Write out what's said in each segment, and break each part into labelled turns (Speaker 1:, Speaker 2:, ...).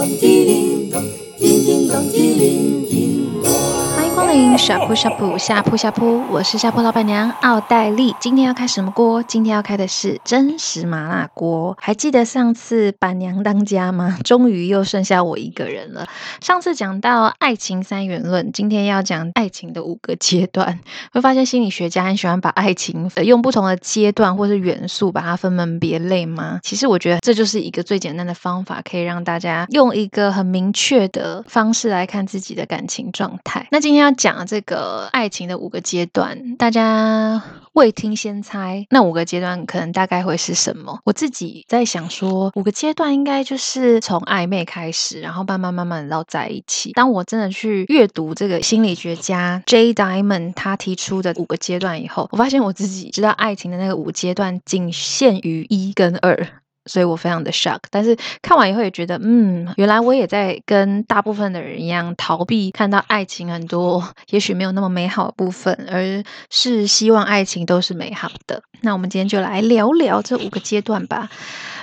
Speaker 1: 咚，叮叮咚，叮叮咚，叮铃。欢迎下铺下铺下铺下铺，我是下铺老板娘奥黛丽。今天要开什么锅？今天要开的是真实麻辣锅。还记得上次板娘当家吗？终于又剩下我一个人了。上次讲到爱情三元论，今天要讲爱情的五个阶段。会发现心理学家很喜欢把爱情用不同的阶段或是元素把它分门别类吗？其实我觉得这就是一个最简单的方法，可以让大家用一个很明确的方式来看自己的感情状态。那今天要讲这个爱情的五个阶段，大家未听先猜，那五个阶段可能大概会是什么？我自己在想说，五个阶段应该就是从暧昧开始，然后慢慢慢慢到在一起。当我真的去阅读这个心理学家 J Diamond 他提出的五个阶段以后，我发现我自己知道爱情的那个五阶段仅限于一跟二。所以我非常的 shock，但是看完以后也觉得，嗯，原来我也在跟大部分的人一样，逃避看到爱情很多也许没有那么美好的部分，而是希望爱情都是美好的。那我们今天就来聊聊这五个阶段吧。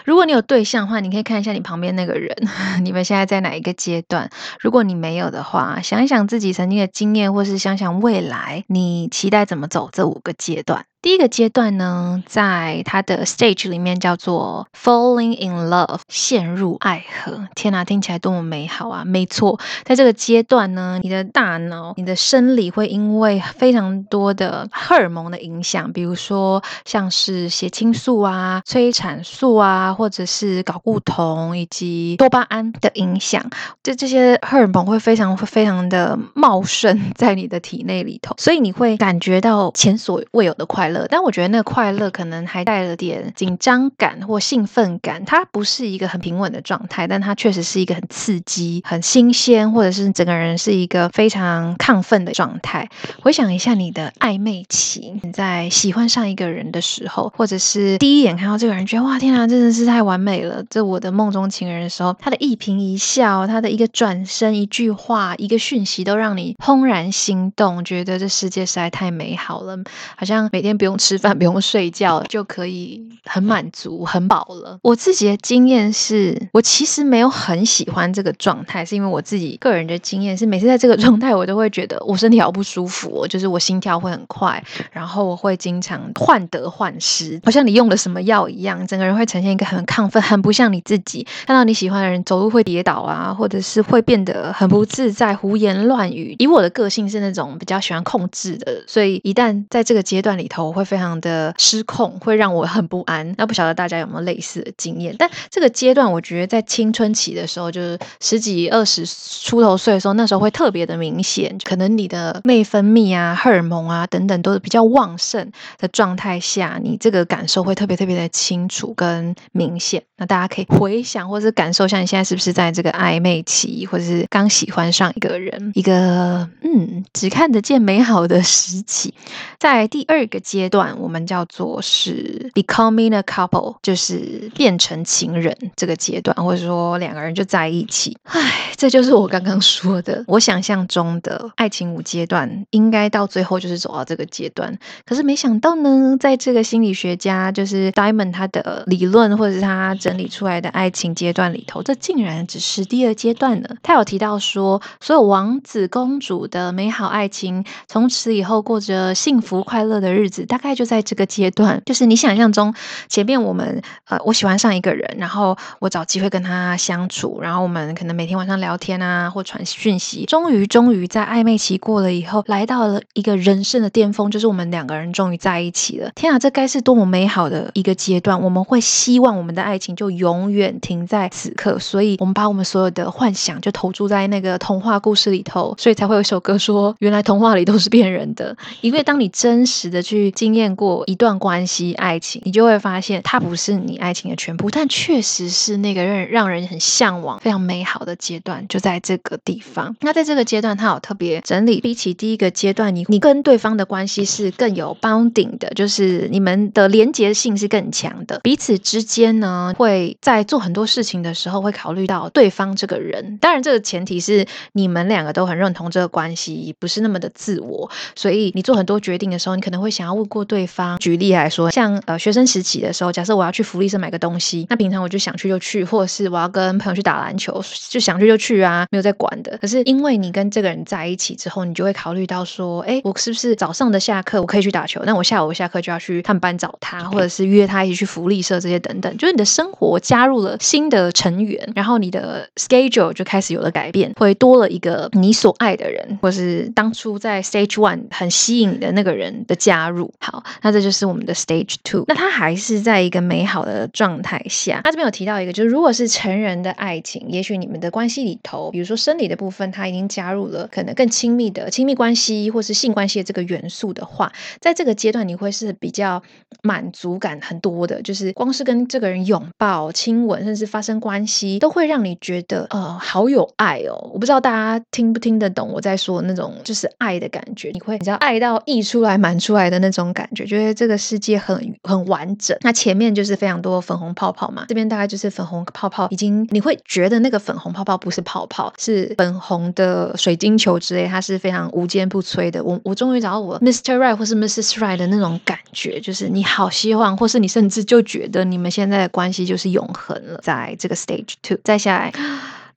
Speaker 1: 如果你有对象的话，你可以看一下你旁边那个人，你们现在在哪一个阶段？如果你没有的话，想一想自己曾经的经验，或是想想未来，你期待怎么走这五个阶段？第一个阶段呢，在它的 stage 里面叫做 falling in love，陷入爱河。天哪，听起来多么美好啊！没错，在这个阶段呢，你的大脑、你的生理会因为非常多的荷尔蒙的影响，比如说像是血清素啊、催产素啊，或者是睾固酮以及多巴胺的影响，这这些荷尔蒙会非常非常的茂盛在你的体内里头，所以你会感觉到前所未有的快乐。但我觉得那个快乐可能还带了点紧张感或兴奋感，它不是一个很平稳的状态，但它确实是一个很刺激、很新鲜，或者是整个人是一个非常亢奋的状态。回想一下你的暧昧期，你在喜欢上一个人的时候，或者是第一眼看到这个人，觉得哇天啊，真的是太完美了，这我的梦中情人的时候，他的一颦一笑，他的一个转身、一句话、一个讯息，都让你怦然心动，觉得这世界实在太美好了，好像每天不用吃饭，不用睡觉，就可以很满足、很饱了。我自己的经验是，我其实没有很喜欢这个状态，是因为我自己个人的经验是，每次在这个状态，我都会觉得我身体好不舒服，就是我心跳会很快，然后我会经常患得患失，好像你用了什么药一样，整个人会呈现一个很亢奋、很不像你自己。看到你喜欢的人走路会跌倒啊，或者是会变得很不自在、胡言乱语。以我的个性是那种比较喜欢控制的，所以一旦在这个阶段里头，我会非常的失控，会让我很不安。那不晓得大家有没有类似的经验？但这个阶段，我觉得在青春期的时候，就是十几、二十出头岁的时候，那时候会特别的明显。可能你的内分泌啊、荷尔蒙啊等等都是比较旺盛的状态下，你这个感受会特别特别的清楚跟明显。那大家可以回想或是感受一下，你现在是不是在这个暧昧期，或者是刚喜欢上一个人，一个嗯只看得见美好的时期。在第二个阶段，我们叫做是 becoming a couple，就是变成情人这个阶段，或者说两个人就在一起。唉，这就是我刚刚说的，我想象中的爱情五阶段，应该到最后就是走到这个阶段。可是没想到呢，在这个心理学家就是 Diamond 他的理论，或者是他整理出来的爱情阶段里头，这竟然只是第二阶段呢。他有提到说，所有王子公主的美好爱情，从此以后过着幸福。快乐的日子大概就在这个阶段，就是你想象中前面我们呃，我喜欢上一个人，然后我找机会跟他相处，然后我们可能每天晚上聊天啊，或传讯息，终于终于在暧昧期过了以后，来到了一个人生的巅峰，就是我们两个人终于在一起了。天啊，这该是多么美好的一个阶段！我们会希望我们的爱情就永远停在此刻，所以我们把我们所有的幻想就投注在那个童话故事里头，所以才会有一首歌说，原来童话里都是骗人的，因为当你。真实的去经验过一段关系、爱情，你就会发现它不是你爱情的全部，但确实是那个让让人很向往、非常美好的阶段，就在这个地方。那在这个阶段，他有特别整理，比起第一个阶段，你你跟对方的关系是更有 bonding 的，就是你们的连结性是更强的，彼此之间呢会在做很多事情的时候会考虑到对方这个人。当然，这个前提是你们两个都很认同这个关系，不是那么的自我，所以你做很多决定的时候，你可能会想要问过对方。举例来说，像呃学生时期的时候，假设我要去福利社买个东西。那平常我就想去就去，或者是我要跟朋友去打篮球，就想去就去啊，没有在管的。可是因为你跟这个人在一起之后，你就会考虑到说，哎，我是不是早上的下课我可以去打球？那我下午下课就要去他们班找他，或者是约他一起去福利社这些等等。就是你的生活加入了新的成员，然后你的 schedule 就开始有了改变，会多了一个你所爱的人，或是当初在 stage one 很吸引的那个人的加入。好，那这就是我们的 stage two。那他还是在一个美好的状状态下。他这边有提到一个，就是如果是成人的爱情，也许你们的关系里头，比如说生理的部分，他已经加入了可能更亲密的亲密关系，或是性关系的这个元素的话，在这个阶段你会是比较满足感很多的，就是光是跟这个人拥抱、亲吻，甚至发生关系，都会让你觉得呃好有爱哦。我不知道大家听不听得懂我在说那种就是爱的感觉，你会你知道爱到溢出来、满出来的那种感觉，觉得这个世界很很完整。那前面就是非常多粉红泡泡嘛，这边大概就是粉红泡泡，已经你会觉得那个粉红泡泡不是泡泡，是粉红的水晶球之类，它是非常无坚不摧的。我我终于找到我 Mr. Right 或是 Mrs. Right 的那种感觉，就是你好希望，或是你甚至就觉得你们现在的关系就是永恒了。在这个 Stage Two 再下来。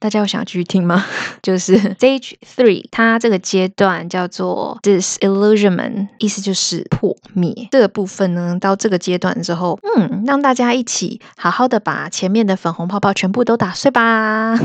Speaker 1: 大家有想继续听吗？就是 Stage Three，它这个阶段叫做 Disillusionment，意思就是破灭。这个部分呢，到这个阶段之后，嗯，让大家一起好好的把前面的粉红泡泡全部都打碎吧。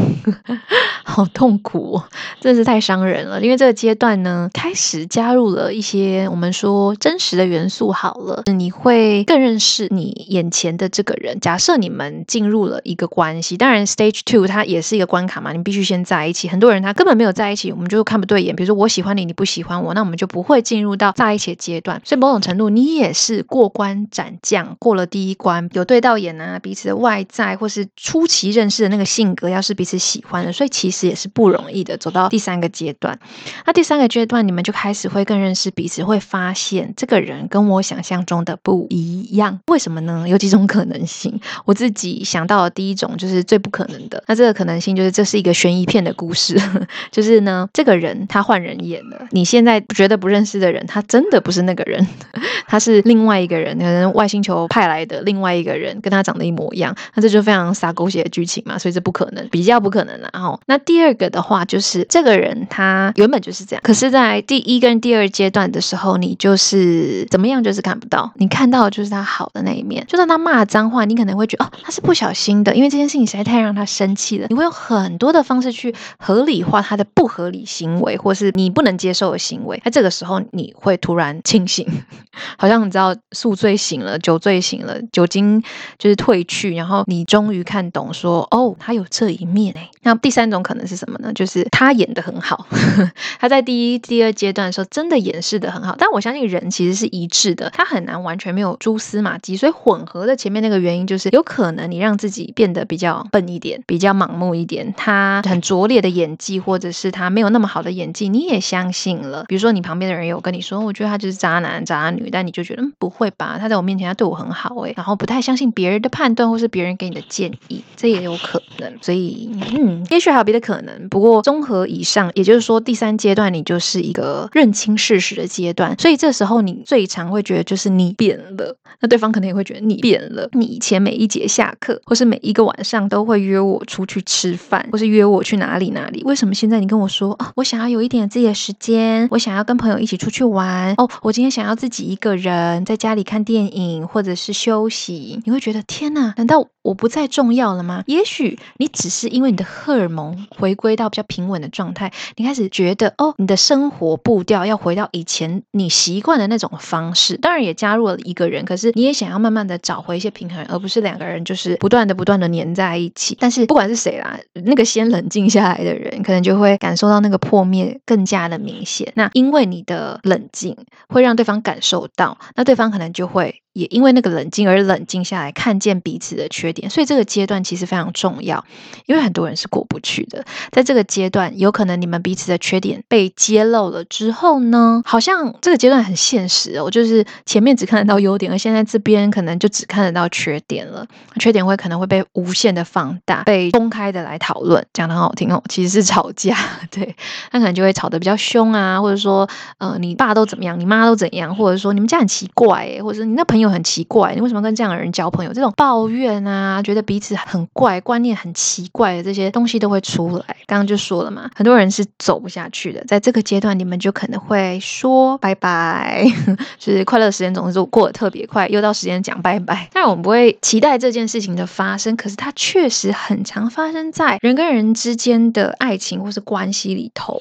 Speaker 1: 好痛苦，真是太伤人了。因为这个阶段呢，开始加入了一些我们说真实的元素。好了，你会更认识你眼前的这个人。假设你们进入了一个关系，当然 Stage Two 它也是一个关。卡嘛，你必须先在一起。很多人他根本没有在一起，我们就看不对眼。比如说我喜欢你，你不喜欢我，那我们就不会进入到在一起的阶段。所以某种程度，你也是过关斩将，过了第一关，有对到眼啊，彼此的外在或是初期认识的那个性格，要是彼此喜欢的，所以其实也是不容易的。走到第三个阶段，那第三个阶段，你们就开始会更认识彼此，会发现这个人跟我想象中的不一样。为什么呢？有几种可能性。我自己想到的第一种就是最不可能的，那这个可能性就是。这是一个悬疑片的故事，就是呢，这个人他换人演了。你现在觉得不认识的人，他真的不是那个人，他是另外一个人，可能外星球派来的另外一个人，跟他长得一模一样。那这就非常撒狗血的剧情嘛，所以这不可能，比较不可能了。然后，那第二个的话，就是这个人他原本就是这样，可是，在第一跟第二阶段的时候，你就是怎么样，就是看不到，你看到的就是他好的那一面。就算他骂脏话，你可能会觉得哦，他是不小心的，因为这件事情实在太让他生气了。你会有很很多的方式去合理化他的不合理行为，或是你不能接受的行为。在这个时候，你会突然清醒，好像你知道宿醉醒了，酒醉醒了，酒精就是褪去，然后你终于看懂说，哦，他有这一面诶。那第三种可能是什么呢？就是他演的很好，他在第一、第二阶段的时候真的演示的很好。但我相信人其实是一致的，他很难完全没有蛛丝马迹。所以混合的前面那个原因，就是有可能你让自己变得比较笨一点，比较盲目一点。他很拙劣的演技，或者是他没有那么好的演技，你也相信了。比如说，你旁边的人有跟你说，我觉得他就是渣男渣女，但你就觉得，嗯，不会吧？他在我面前，他对我很好，诶，然后不太相信别人的判断，或是别人给你的建议，这也有可能。所以，嗯，也许还有别的可能。不过，综合以上，也就是说，第三阶段你就是一个认清事实的阶段。所以，这时候你最常会觉得就是你变了，那对方可能也会觉得你变了。你以前每一节下课，或是每一个晚上都会约我出去吃饭。或是约我去哪里哪里？为什么现在你跟我说哦，我想要有一点自己的时间，我想要跟朋友一起出去玩哦，我今天想要自己一个人在家里看电影或者是休息？你会觉得天哪，难道我不再重要了吗？也许你只是因为你的荷尔蒙回归到比较平稳的状态，你开始觉得哦，你的生活步调要回到以前你习惯的那种方式。当然也加入了一个人，可是你也想要慢慢的找回一些平衡，而不是两个人就是不断的不断的黏在一起。但是不管是谁啦，那个先冷静下来的人，可能就会感受到那个破灭更加的明显。那因为你的冷静，会让对方感受到，那对方可能就会。也因为那个冷静而冷静下来，看见彼此的缺点，所以这个阶段其实非常重要。因为很多人是过不去的，在这个阶段，有可能你们彼此的缺点被揭露了之后呢，好像这个阶段很现实哦，就是前面只看得到优点，而现在这边可能就只看得到缺点了。缺点会可能会被无限的放大，被公开的来讨论，讲得很好听哦，其实是吵架，对，那可能就会吵得比较凶啊，或者说，呃，你爸都怎么样，你妈都怎样，或者说你们家很奇怪，或者说你那朋友。又很奇怪，你为什么跟这样的人交朋友？这种抱怨啊，觉得彼此很怪，观念很奇怪的这些东西都会出来。刚刚就说了嘛，很多人是走不下去的，在这个阶段，你们就可能会说拜拜，就是快乐时间总是过得特别快，又到时间讲拜拜。但我们不会期待这件事情的发生，可是它确实很常发生在人跟人之间的爱情或是关系里头，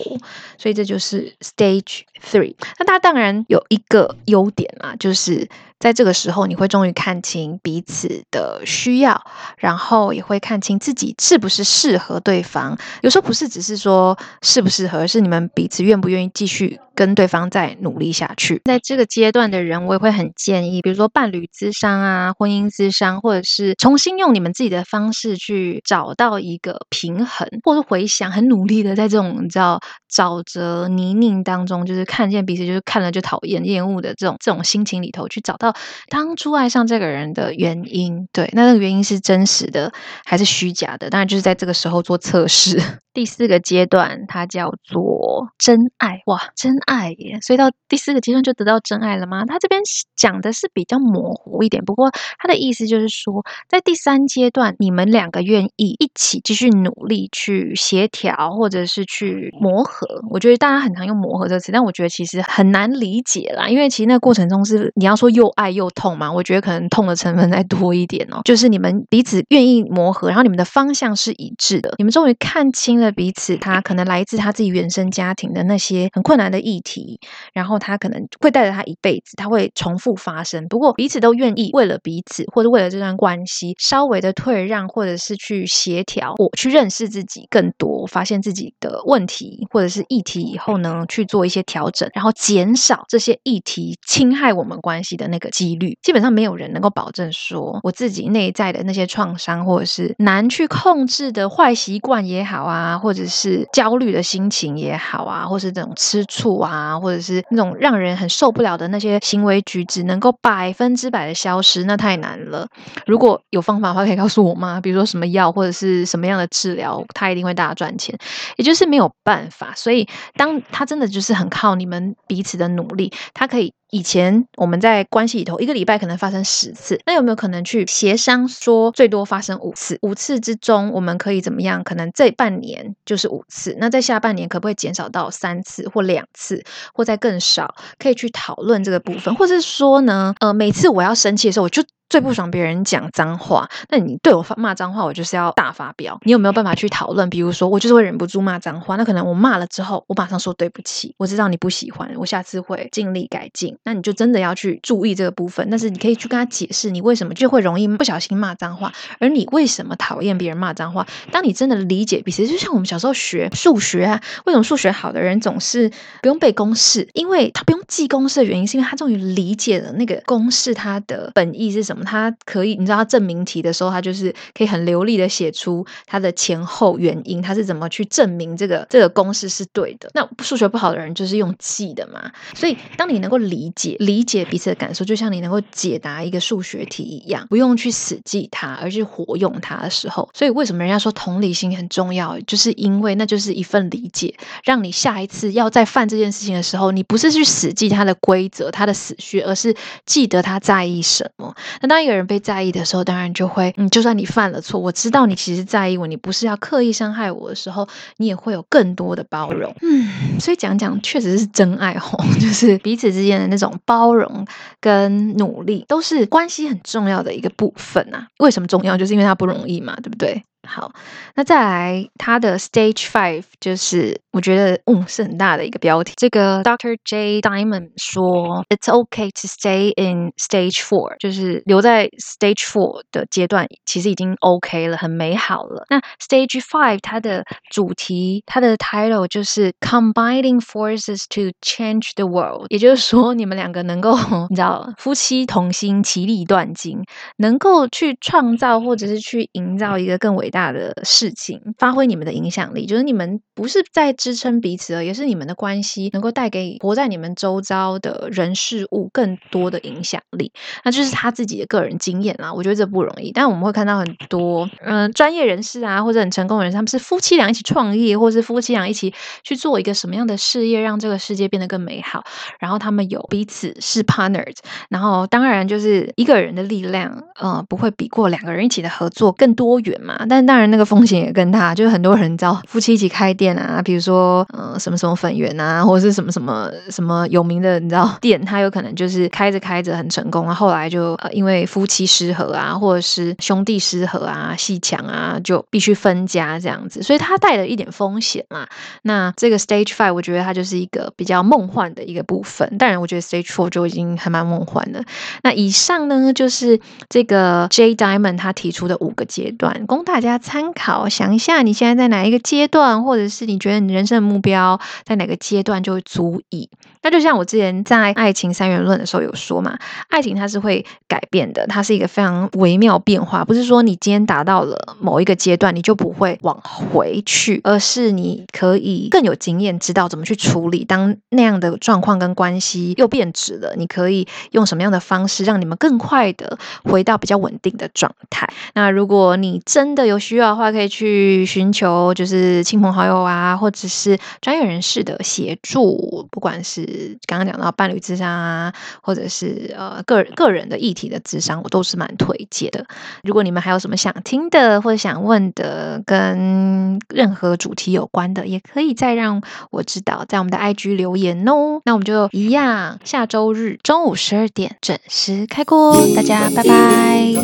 Speaker 1: 所以这就是 stage three。那它当然有一个优点啊，就是。在这个时候，你会终于看清彼此的需要，然后也会看清自己是不是适合对方。有时候不是只是说适不适合，而是你们彼此愿不愿意继续跟对方再努力下去。在这个阶段的人，我也会很建议，比如说伴侣咨商啊、婚姻咨商，或者是重新用你们自己的方式去找到一个平衡，或者回想，很努力的在这种你知道沼泽泥泞当中，就是看见彼此就是看了就讨厌、厌恶的这种这种心情里头去找到。当初爱上这个人的原因，对，那那个原因是真实的还是虚假的？当然就是在这个时候做测试。第四个阶段，它叫做真爱，哇，真爱耶！所以到第四个阶段就得到真爱了吗？他这边讲的是比较模糊一点，不过他的意思就是说，在第三阶段，你们两个愿意一起继续努力去协调，或者是去磨合。我觉得大家很常用磨合这个词，但我觉得其实很难理解啦，因为其实那个过程中是你要说又爱又痛嘛，我觉得可能痛的成分再多一点哦。就是你们彼此愿意磨合，然后你们的方向是一致的，你们终于看清了。彼此，他可能来自他自己原生家庭的那些很困难的议题，然后他可能会带着他一辈子，他会重复发生。不过彼此都愿意为了彼此，或者为了这段关系，稍微的退让，或者是去协调，我去认识自己更多，发现自己的问题或者是议题以后呢，去做一些调整，然后减少这些议题侵害我们关系的那个几率。基本上没有人能够保证说，我自己内在的那些创伤，或者是难去控制的坏习惯也好啊。或者是焦虑的心情也好啊，或是这种吃醋啊，或者是那种让人很受不了的那些行为举止，能够百分之百的消失，那太难了。如果有方法的话，可以告诉我吗？比如说什么药，或者是什么样的治疗，他一定会大赚钱。也就是没有办法，所以当他真的就是很靠你们彼此的努力，他可以。以前我们在关系里头，一个礼拜可能发生十次，那有没有可能去协商说最多发生五次？五次之中，我们可以怎么样？可能这半年就是五次，那在下半年可不可以减少到三次或两次，或再更少？可以去讨论这个部分，或者是说呢，呃，每次我要生气的时候，我就。最不爽别人讲脏话，那你对我发骂脏话，我就是要大发飙。你有没有办法去讨论？比如说，我就是会忍不住骂脏话，那可能我骂了之后，我马上说对不起，我知道你不喜欢，我下次会尽力改进。那你就真的要去注意这个部分。但是你可以去跟他解释，你为什么就会容易不小心骂脏话，而你为什么讨厌别人骂脏话。当你真的理解彼此，就像我们小时候学数学啊，为什么数学好的人总是不用背公式？因为他不用记公式的原因，是因为他终于理解了那个公式它的本意是什么。他可以，你知道，他证明题的时候，他就是可以很流利的写出他的前后原因，他是怎么去证明这个这个公式是对的。那数学不好的人就是用记的嘛。所以，当你能够理解理解彼此的感受，就像你能够解答一个数学题一样，不用去死记它，而是活用它的时候。所以，为什么人家说同理心很重要？就是因为那就是一份理解，让你下一次要再犯这件事情的时候，你不是去死记它的规则、它的死穴，而是记得他在意什么。那当一个人被在意的时候，当然就会，嗯，就算你犯了错，我知道你其实在意我，你不是要刻意伤害我的时候，你也会有更多的包容。嗯，所以讲讲确实是真爱吼，就是彼此之间的那种包容跟努力，都是关系很重要的一个部分啊。为什么重要？就是因为它不容易嘛，对不对？好，那再来他的 Stage Five，就是我觉得，嗯，是很大的一个标题。这个 Doctor J Diamond 说，It's okay to stay in Stage Four，就是留在 Stage Four 的阶段，其实已经 OK 了，很美好了。那 Stage Five 它的主题，它的 title 就是 Combining Forces to Change the World，也就是说，你们两个能够，你知道，夫妻同心，其利断金，能够去创造或者是去营造一个更伟大的事情，发挥你们的影响力，就是你们不是在支撑彼此，而也是你们的关系能够带给活在你们周遭的人事物更多的影响力。那就是他自己的个人经验啦，我觉得这不容易。但我们会看到很多嗯专业人士啊，或者很成功的人，他们是夫妻俩一起创业，或是夫妻俩一起去做一个什么样的事业，让这个世界变得更美好。然后他们有彼此是 partners，然后当然就是一个人的力量，呃，不会比过两个人一起的合作更多元嘛。但当然那个风险也更大，就是很多人知道夫妻一起开店啊，比如说呃什么什么粉圆啊，或者是什么什么什么有名的你知道 店，他有可能就是开着开着很成功，然后来就呃因为夫妻失和啊，或者是兄弟失和啊，戏墙啊，就必须分家这样子，所以他带了一点风险嘛。那这个 Stage Five 我觉得它就是一个比较梦幻的一个部分，当然我觉得 Stage Four 就已经还蛮梦幻了。那以上呢就是这个 Jay Diamond 他提出的五个阶段，供大家参考，想一下你现在在哪一个阶段，或者是你觉得你人生的目标在哪个阶段就足以。那就像我之前在爱情三元论的时候有说嘛，爱情它是会改变的，它是一个非常微妙变化，不是说你今天达到了某一个阶段，你就不会往回去，而是你可以更有经验，知道怎么去处理当那样的状况跟关系又变质了，你可以用什么样的方式让你们更快的回到比较稳定的状态。那如果你真的有需要的话，可以去寻求就是亲朋好友啊，或者是专业人士的协助，不管是。刚刚讲到伴侣智商啊，或者是呃个人个人的议题的智商，我都是蛮推荐的。如果你们还有什么想听的或者想问的，跟任何主题有关的，也可以再让我知道，在我们的 IG 留言哦。那我们就一样，下周日中午十二点准时开锅，大家拜拜。